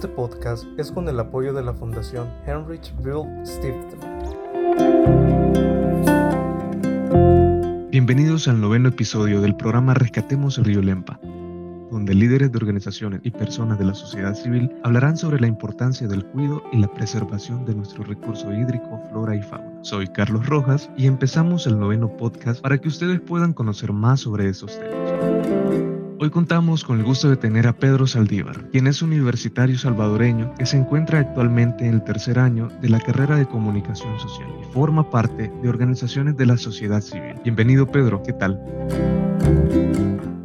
Este podcast es con el apoyo de la Fundación Heinrich Böll Stiftung. Bienvenidos al noveno episodio del programa Rescatemos el Río Lempa, donde líderes de organizaciones y personas de la sociedad civil hablarán sobre la importancia del cuidado y la preservación de nuestro recurso hídrico, flora y fauna. Soy Carlos Rojas y empezamos el noveno podcast para que ustedes puedan conocer más sobre esos temas. Hoy contamos con el gusto de tener a Pedro Saldívar, quien es universitario salvadoreño que se encuentra actualmente en el tercer año de la carrera de comunicación social y forma parte de organizaciones de la sociedad civil. Bienvenido Pedro, ¿qué tal?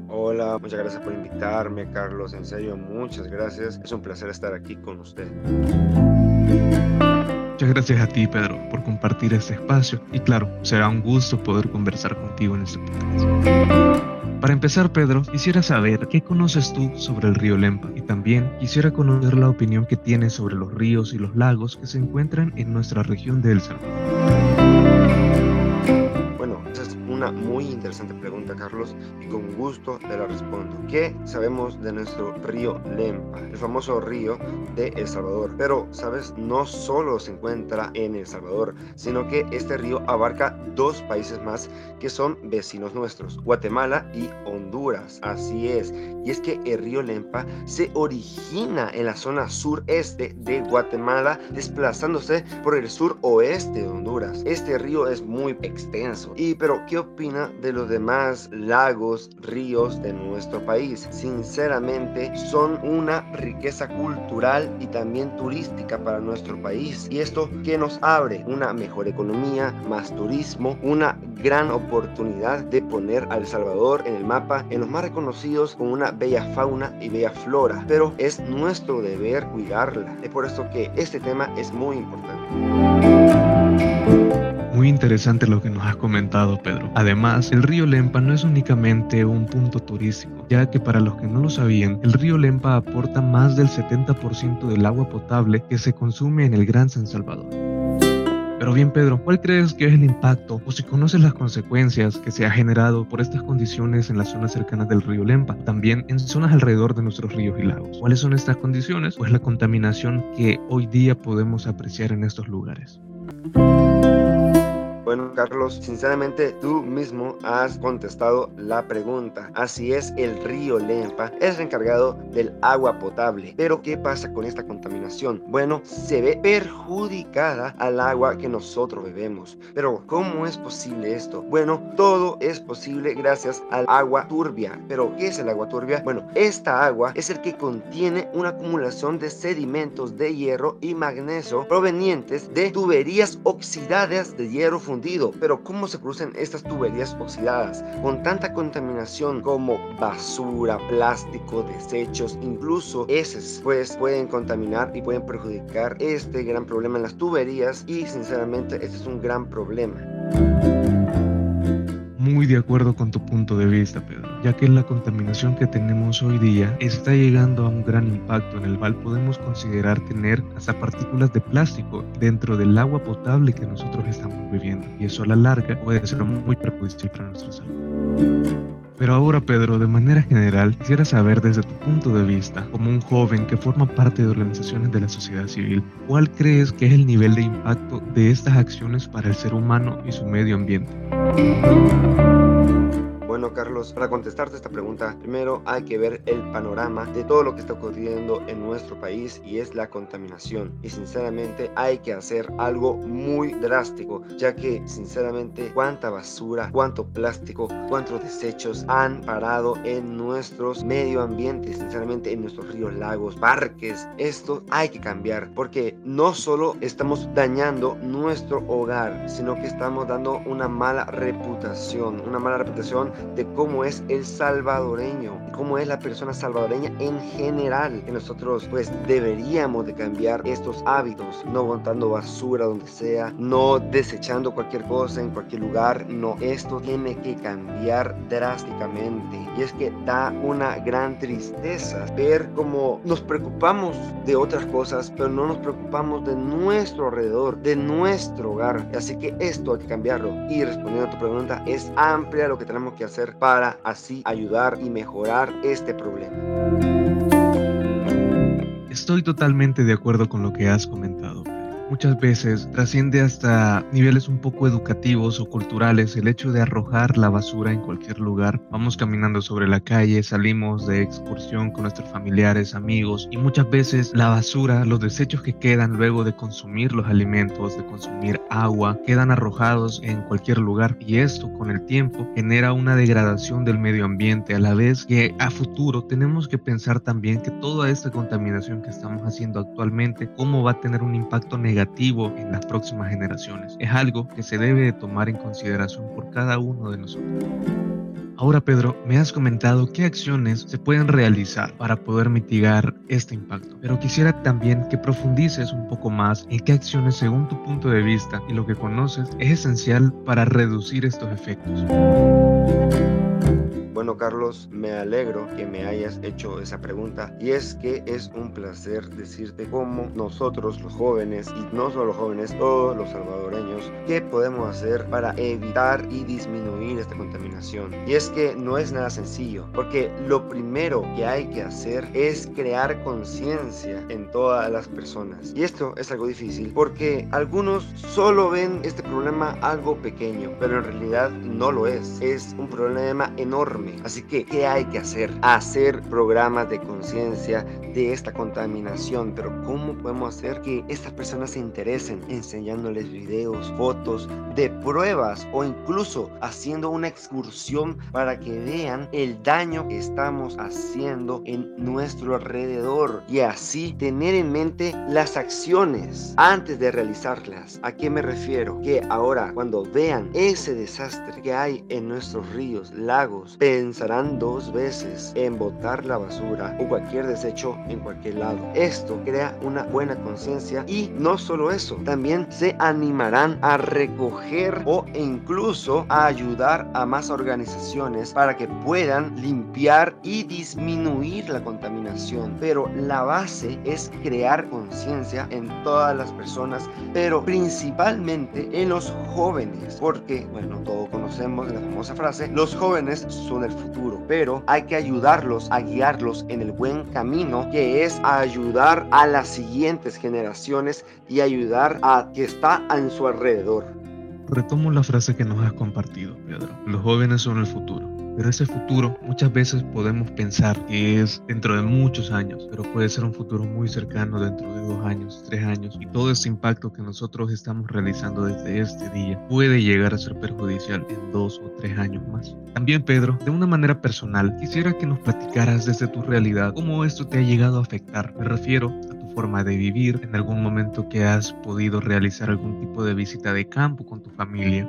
Hola, muchas gracias por invitarme, Carlos. En serio, muchas gracias. Es un placer estar aquí con usted. Muchas gracias a ti, Pedro, por compartir este espacio y claro, será un gusto poder conversar contigo en este podcast. Para empezar, Pedro, quisiera saber qué conoces tú sobre el río Lempa y también quisiera conocer la opinión que tienes sobre los ríos y los lagos que se encuentran en nuestra región de El Salvador muy interesante pregunta, Carlos, y con gusto te la respondo. ¿Qué sabemos de nuestro río Lempa, el famoso río de El Salvador? Pero, ¿sabes? No solo se encuentra en El Salvador, sino que este río abarca dos países más que son vecinos nuestros, Guatemala y Honduras. Así es. Y es que el río Lempa se origina en la zona sureste de Guatemala, desplazándose por el sur oeste de Honduras. Este río es muy extenso. Y pero, ¿qué opina de los demás lagos, ríos de nuestro país? Sinceramente, son una riqueza cultural y también turística para nuestro país. Y esto que nos abre una mejor economía, más turismo, una gran oportunidad de poner a El Salvador en el mapa, en los más reconocidos con una bella fauna y bella flora. Pero es nuestro deber cuidarla. Es por esto que este tema es muy importante. Muy interesante lo que nos has comentado, Pedro. Además, el río Lempa no es únicamente un punto turístico, ya que para los que no lo sabían, el río Lempa aporta más del 70% del agua potable que se consume en el Gran San Salvador. Pero bien, Pedro, ¿cuál crees que es el impacto o si conoces las consecuencias que se ha generado por estas condiciones en las zonas cercanas del río Lempa, también en zonas alrededor de nuestros ríos y lagos? ¿Cuáles son estas condiciones? Pues la contaminación que hoy día podemos apreciar en estos lugares. Bueno, Carlos, sinceramente tú mismo has contestado la pregunta. Así es, el río Lempa es el encargado del agua potable. Pero, ¿qué pasa con esta contaminación? Bueno, se ve perjudicada al agua que nosotros bebemos. Pero, ¿cómo es posible esto? Bueno, todo es posible gracias al agua turbia. Pero, ¿qué es el agua turbia? Bueno, esta agua es el que contiene una acumulación de sedimentos de hierro y magnesio provenientes de tuberías oxidadas de hierro fundido pero ¿cómo se producen estas tuberías oxidadas? Con tanta contaminación como basura, plástico, desechos, incluso heces, pues pueden contaminar y pueden perjudicar este gran problema en las tuberías y sinceramente este es un gran problema muy de acuerdo con tu punto de vista, Pedro, ya que la contaminación que tenemos hoy día está llegando a un gran impacto en el cual podemos considerar tener hasta partículas de plástico dentro del agua potable que nosotros estamos bebiendo y eso a la larga puede ser muy perjudicial para nuestra salud. Pero ahora, Pedro, de manera general, quisiera saber desde tu punto de vista, como un joven que forma parte de organizaciones de la sociedad civil, ¿cuál crees que es el nivel de impacto de estas acciones para el ser humano y su medio ambiente? Bueno, Carlos, para contestarte esta pregunta, primero hay que ver el panorama de todo lo que está ocurriendo en nuestro país y es la contaminación. Y sinceramente hay que hacer algo muy drástico, ya que sinceramente cuánta basura, cuánto plástico, cuántos desechos han parado en nuestros medio ambiente, sinceramente en nuestros ríos, lagos, parques. Esto hay que cambiar porque no solo estamos dañando nuestro hogar, sino que estamos dando una mala reputación, una mala reputación de cómo es el salvadoreño, cómo es la persona salvadoreña en general. Que nosotros pues deberíamos de cambiar estos hábitos, no botando basura donde sea, no desechando cualquier cosa en cualquier lugar. No, esto tiene que cambiar drásticamente. Y es que da una gran tristeza ver cómo nos preocupamos de otras cosas, pero no nos preocupamos de nuestro alrededor, de nuestro hogar. Así que esto hay que cambiarlo. Y respondiendo a tu pregunta, es amplia lo que tenemos que hacer para así ayudar y mejorar este problema. Estoy totalmente de acuerdo con lo que has comentado muchas veces trasciende hasta niveles un poco educativos o culturales el hecho de arrojar la basura en cualquier lugar. Vamos caminando sobre la calle, salimos de excursión con nuestros familiares, amigos y muchas veces la basura, los desechos que quedan luego de consumir los alimentos, de consumir agua, quedan arrojados en cualquier lugar y esto con el tiempo genera una degradación del medio ambiente a la vez que a futuro tenemos que pensar también que toda esta contaminación que estamos haciendo actualmente, cómo va a tener un impacto negativo negativo en las próximas generaciones. Es algo que se debe de tomar en consideración por cada uno de nosotros. Ahora, Pedro, me has comentado qué acciones se pueden realizar para poder mitigar este impacto, pero quisiera también que profundices un poco más en qué acciones, según tu punto de vista y lo que conoces, es esencial para reducir estos efectos. Bueno, Carlos, me alegro que me hayas hecho esa pregunta y es que es un placer decirte cómo nosotros los jóvenes y no solo los jóvenes, todos los salvadoreños, qué podemos hacer para evitar y disminuir esta contaminación. Y es que no es nada sencillo, porque lo primero que hay que hacer es crear conciencia en todas las personas. Y esto es algo difícil porque algunos solo ven este problema algo pequeño, pero en realidad no lo es. Es un problema Así que, ¿qué hay que hacer? Hacer programas de conciencia de esta contaminación. Pero ¿cómo podemos hacer que estas personas se interesen enseñándoles videos, fotos de pruebas o incluso haciendo una excursión para que vean el daño que estamos haciendo en nuestro alrededor y así tener en mente las acciones antes de realizarlas? ¿A qué me refiero? Que ahora cuando vean ese desastre que hay en nuestros ríos, lagos, pensarán dos veces en botar la basura o cualquier desecho en cualquier lado. Esto crea una buena conciencia y no solo eso, también se animarán a recoger o incluso a ayudar a más organizaciones para que puedan limpiar y disminuir la contaminación. Pero la base es crear conciencia en todas las personas, pero principalmente en los jóvenes, porque bueno, todos conocemos la famosa frase, los jóvenes son el futuro, pero hay que ayudarlos a guiarlos en el buen camino, que es ayudar a las siguientes generaciones y ayudar a que está en su alrededor. Retomo la frase que nos has compartido, Pedro. Los jóvenes son el futuro. Pero ese futuro muchas veces podemos pensar que es dentro de muchos años, pero puede ser un futuro muy cercano dentro de dos años, tres años. Y todo ese impacto que nosotros estamos realizando desde este día puede llegar a ser perjudicial en dos o tres años más. También, Pedro, de una manera personal, quisiera que nos platicaras desde tu realidad cómo esto te ha llegado a afectar. Me refiero a tu forma de vivir, en algún momento que has podido realizar algún tipo de visita de campo con tu familia.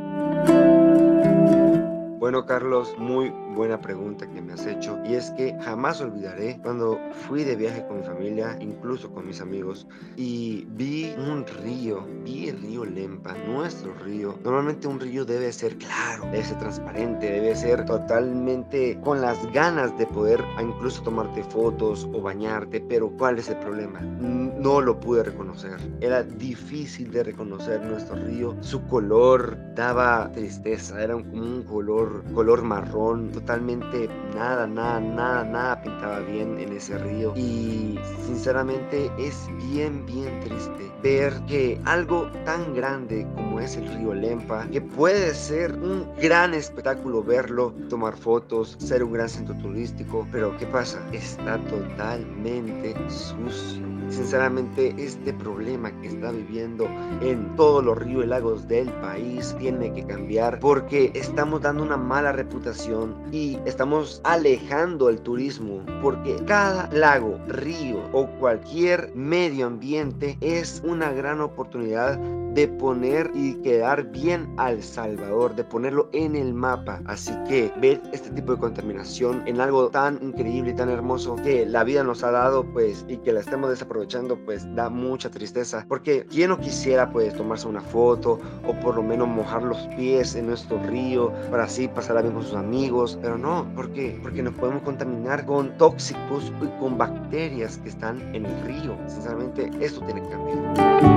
Bueno, Carlos, muy buena pregunta que me has hecho. Y es que jamás olvidaré cuando fui de viaje con mi familia, incluso con mis amigos, y vi un río, vi el río Lempa, nuestro río. Normalmente un río debe ser claro, debe ser transparente, debe ser totalmente con las ganas de poder incluso tomarte fotos o bañarte. Pero ¿cuál es el problema? No lo pude reconocer. Era difícil de reconocer nuestro río. Su color daba tristeza, era como un color color, marrón, totalmente nada, nada, nada, nada pintaba bien en ese río. Y sinceramente es bien, bien triste ver que algo tan grande como es el río Lempa, que puede ser un gran espectáculo verlo, tomar fotos, ser un gran centro turístico, pero ¿qué pasa? Está totalmente sucio Sinceramente, este problema que está viviendo en todos los ríos y lagos del país tiene que cambiar porque estamos dando una mala reputación y estamos alejando el turismo porque cada lago, río o cualquier medio ambiente es una gran oportunidad de poner y quedar bien al Salvador, de ponerlo en el mapa. Así que ver este tipo de contaminación en algo tan increíble y tan hermoso que la vida nos ha dado, pues, y que la estemos desaprovechando, pues, da mucha tristeza. Porque quien no quisiera, pues, tomarse una foto o por lo menos mojar los pies en nuestro río para así pasar bien con sus amigos. Pero no, ¿por qué? Porque nos podemos contaminar con tóxicos y con bacterias que están en el río. Sinceramente, esto tiene que cambiar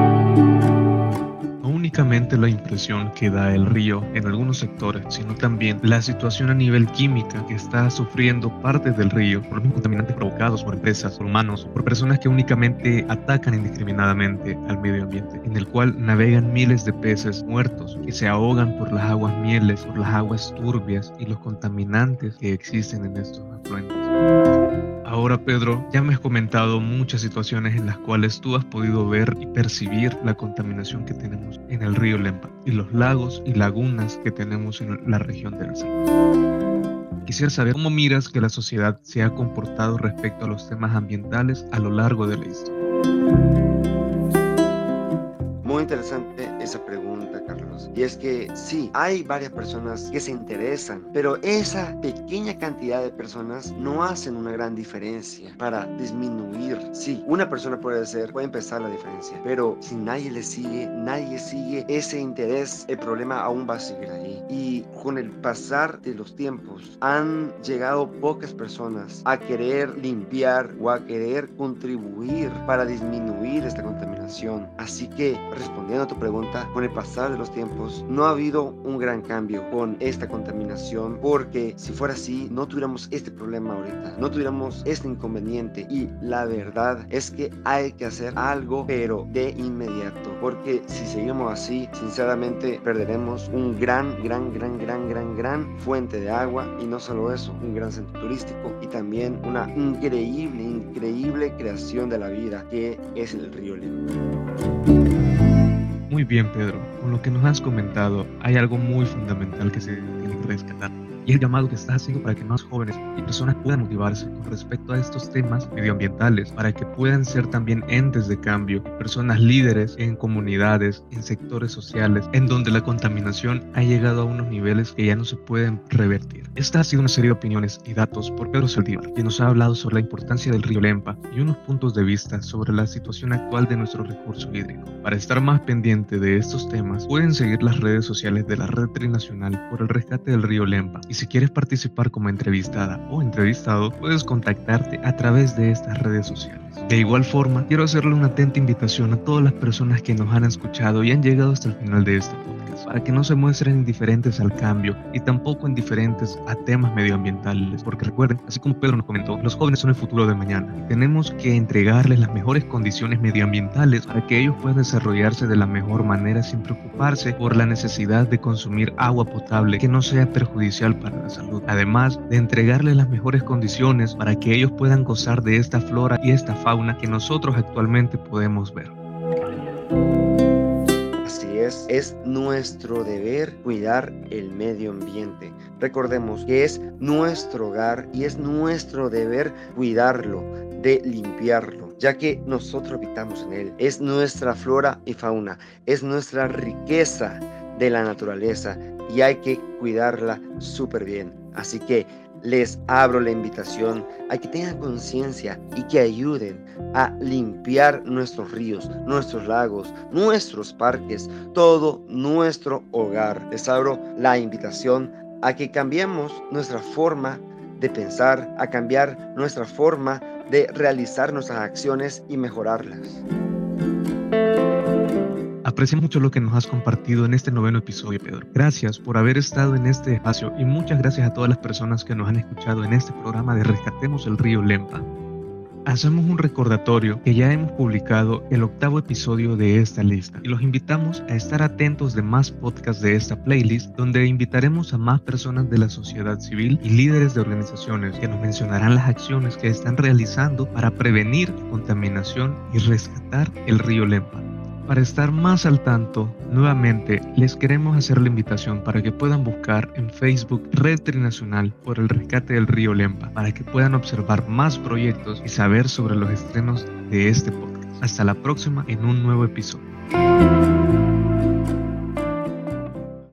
únicamente la impresión que da el río en algunos sectores, sino también la situación a nivel química que está sufriendo parte del río por los contaminantes provocados por empresas, por humanos por personas que únicamente atacan indiscriminadamente al medio ambiente, en el cual navegan miles de peces muertos que se ahogan por las aguas mieles, por las aguas turbias y los contaminantes que existen en estos afluentes. Ahora, Pedro, ya me has comentado muchas situaciones en las cuales tú has podido ver y percibir la contaminación que tenemos en el río Lempa y los lagos y lagunas que tenemos en la región del Salto. Quisiera saber cómo miras que la sociedad se ha comportado respecto a los temas ambientales a lo largo de la historia. Muy interesante esa pregunta, Carlos. Y es que sí, hay varias personas que se interesan, pero esa pequeña cantidad de personas no hacen una gran diferencia para disminuir. Sí, una persona puede ser, puede empezar la diferencia, pero si nadie le sigue, nadie sigue ese interés, el problema aún va a seguir ahí. Y con el pasar de los tiempos han llegado pocas personas a querer limpiar o a querer contribuir para disminuir esta contaminación. Así que, respondiendo a tu pregunta, con el pasar de los tiempos, no ha habido un gran cambio con esta contaminación, porque si fuera así, no tuviéramos este problema ahorita, no tuviéramos este inconveniente. Y la verdad es que hay que hacer algo, pero de inmediato, porque si seguimos así, sinceramente perderemos un gran, gran, gran, gran, gran, gran fuente de agua y no solo eso, un gran centro turístico y también una increíble, increíble creación de la vida que es el río Lima. Muy bien, Pedro. Con lo que nos has comentado, hay algo muy fundamental que se tiene que rescatar y el llamado que estás haciendo para que más jóvenes y personas puedan motivarse con respecto a estos temas medioambientales, para que puedan ser también entes de cambio, personas líderes en comunidades, en sectores sociales, en donde la contaminación ha llegado a unos niveles que ya no se pueden revertir. Esta ha sido una serie de opiniones y datos por Pedro Saldívar, que nos ha hablado sobre la importancia del río Lempa y unos puntos de vista sobre la situación actual de nuestro recurso hídrico. Para estar más pendiente de estos temas, pueden seguir las redes sociales de la Red Trinacional por el rescate del río Lempa y si quieres participar como entrevistada o entrevistado, puedes contactarte a través de estas redes sociales. De igual forma, quiero hacerle una atenta invitación a todas las personas que nos han escuchado y han llegado hasta el final de este podcast para que no se muestren indiferentes al cambio y tampoco indiferentes a temas medioambientales, porque recuerden, así como Pedro nos comentó, los jóvenes son el futuro de mañana y tenemos que entregarles las mejores condiciones medioambientales para que ellos puedan desarrollarse de la mejor manera sin preocuparse por la necesidad de consumir agua potable que no sea perjudicial para la salud, además de entregarles las mejores condiciones para que ellos puedan gozar de esta flora y esta fauna que nosotros actualmente podemos ver es, nuestro deber cuidar el medio ambiente. Recordemos que es nuestro hogar y es nuestro deber cuidarlo, de limpiarlo, ya que nosotros habitamos en él. Es nuestra flora y fauna, es nuestra riqueza de la naturaleza y hay que cuidarla súper bien. Así que les abro la invitación a que tengan conciencia y que ayuden a limpiar nuestros ríos, nuestros lagos, nuestros parques, todo nuestro hogar. Les abro la invitación a que cambiemos nuestra forma de pensar, a cambiar nuestra forma de realizar nuestras acciones y mejorarlas. Aprecio mucho lo que nos has compartido en este noveno episodio, Pedro. Gracias por haber estado en este espacio y muchas gracias a todas las personas que nos han escuchado en este programa de Rescatemos el Río Lempa. Hacemos un recordatorio que ya hemos publicado el octavo episodio de esta lista y los invitamos a estar atentos de más podcasts de esta playlist donde invitaremos a más personas de la sociedad civil y líderes de organizaciones que nos mencionarán las acciones que están realizando para prevenir contaminación y rescatar el río Lempa. Para estar más al tanto, nuevamente les queremos hacer la invitación para que puedan buscar en Facebook Red Trinacional por el rescate del río Lempa, para que puedan observar más proyectos y saber sobre los estrenos de este podcast. Hasta la próxima en un nuevo episodio.